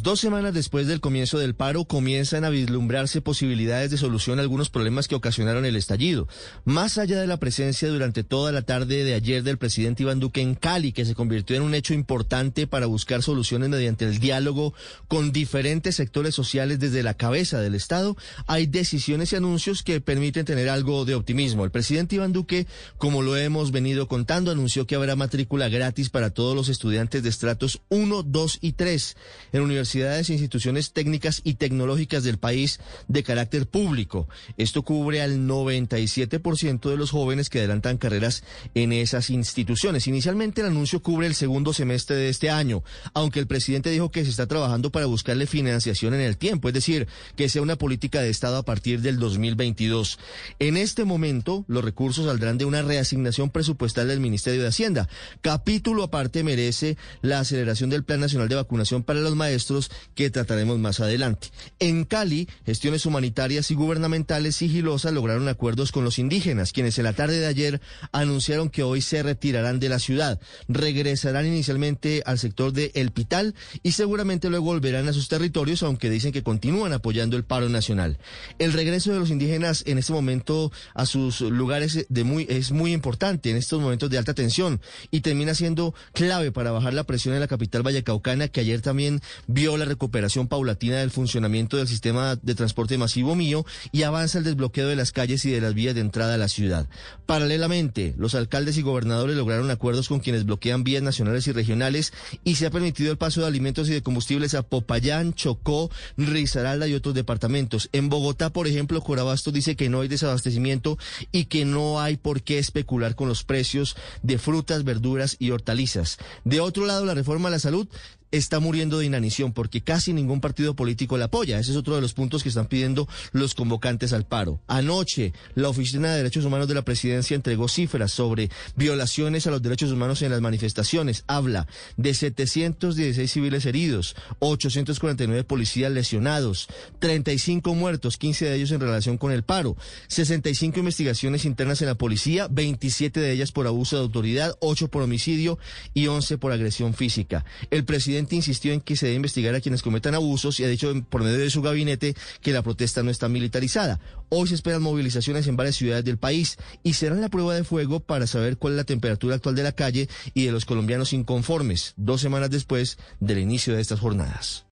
Dos semanas después del comienzo del paro comienzan a vislumbrarse posibilidades de solución a algunos problemas que ocasionaron el estallido. Más allá de la presencia durante toda la tarde de ayer del presidente Iván Duque en Cali, que se convirtió en un hecho importante para buscar soluciones mediante el diálogo con diferentes sectores sociales desde la cabeza del Estado, hay decisiones y anuncios que permiten tener algo de optimismo. El presidente Iván Duque, como lo hemos venido contando, anunció que habrá matrícula gratis para todos los estudiantes de estratos 1, 2 y 3 en universidades universidades e instituciones técnicas y tecnológicas del país de carácter público. Esto cubre al 97% de los jóvenes que adelantan carreras en esas instituciones. Inicialmente el anuncio cubre el segundo semestre de este año, aunque el presidente dijo que se está trabajando para buscarle financiación en el tiempo, es decir, que sea una política de Estado a partir del 2022. En este momento, los recursos saldrán de una reasignación presupuestal del Ministerio de Hacienda. Capítulo aparte merece la aceleración del Plan Nacional de Vacunación para los Maestros que trataremos más adelante. En Cali, gestiones humanitarias y gubernamentales sigilosas lograron acuerdos con los indígenas, quienes en la tarde de ayer anunciaron que hoy se retirarán de la ciudad. Regresarán inicialmente al sector de El Pital y seguramente luego volverán a sus territorios, aunque dicen que continúan apoyando el paro nacional. El regreso de los indígenas en este momento a sus lugares es muy importante en estos momentos de alta tensión y termina siendo clave para bajar la presión en la capital vallecaucana, que ayer también vio la recuperación paulatina del funcionamiento del sistema de transporte masivo mío y avanza el desbloqueo de las calles y de las vías de entrada a la ciudad. Paralelamente, los alcaldes y gobernadores lograron acuerdos con quienes bloquean vías nacionales y regionales y se ha permitido el paso de alimentos y de combustibles a Popayán, Chocó, Risaralda y otros departamentos. En Bogotá, por ejemplo, Corabasto dice que no hay desabastecimiento y que no hay por qué especular con los precios de frutas, verduras y hortalizas. De otro lado, la reforma a la salud está muriendo de inanición porque casi ningún partido político la apoya. Ese es otro de los puntos que están pidiendo los convocantes al paro. Anoche, la Oficina de Derechos Humanos de la Presidencia entregó cifras sobre violaciones a los derechos humanos en las manifestaciones. Habla de 716 civiles heridos, 849 policías lesionados, 35 muertos, 15 de ellos en relación con el paro, 65 investigaciones internas en la policía, 27 de ellas por abuso de autoridad, 8 por homicidio y 11 por agresión física. El presidente insistió en que se debe investigar a quienes cometan abusos y ha dicho por medio de su gabinete que la protesta no está militarizada. Hoy se esperan movilizaciones en varias ciudades del país y serán la prueba de fuego para saber cuál es la temperatura actual de la calle y de los colombianos inconformes, dos semanas después del inicio de estas jornadas.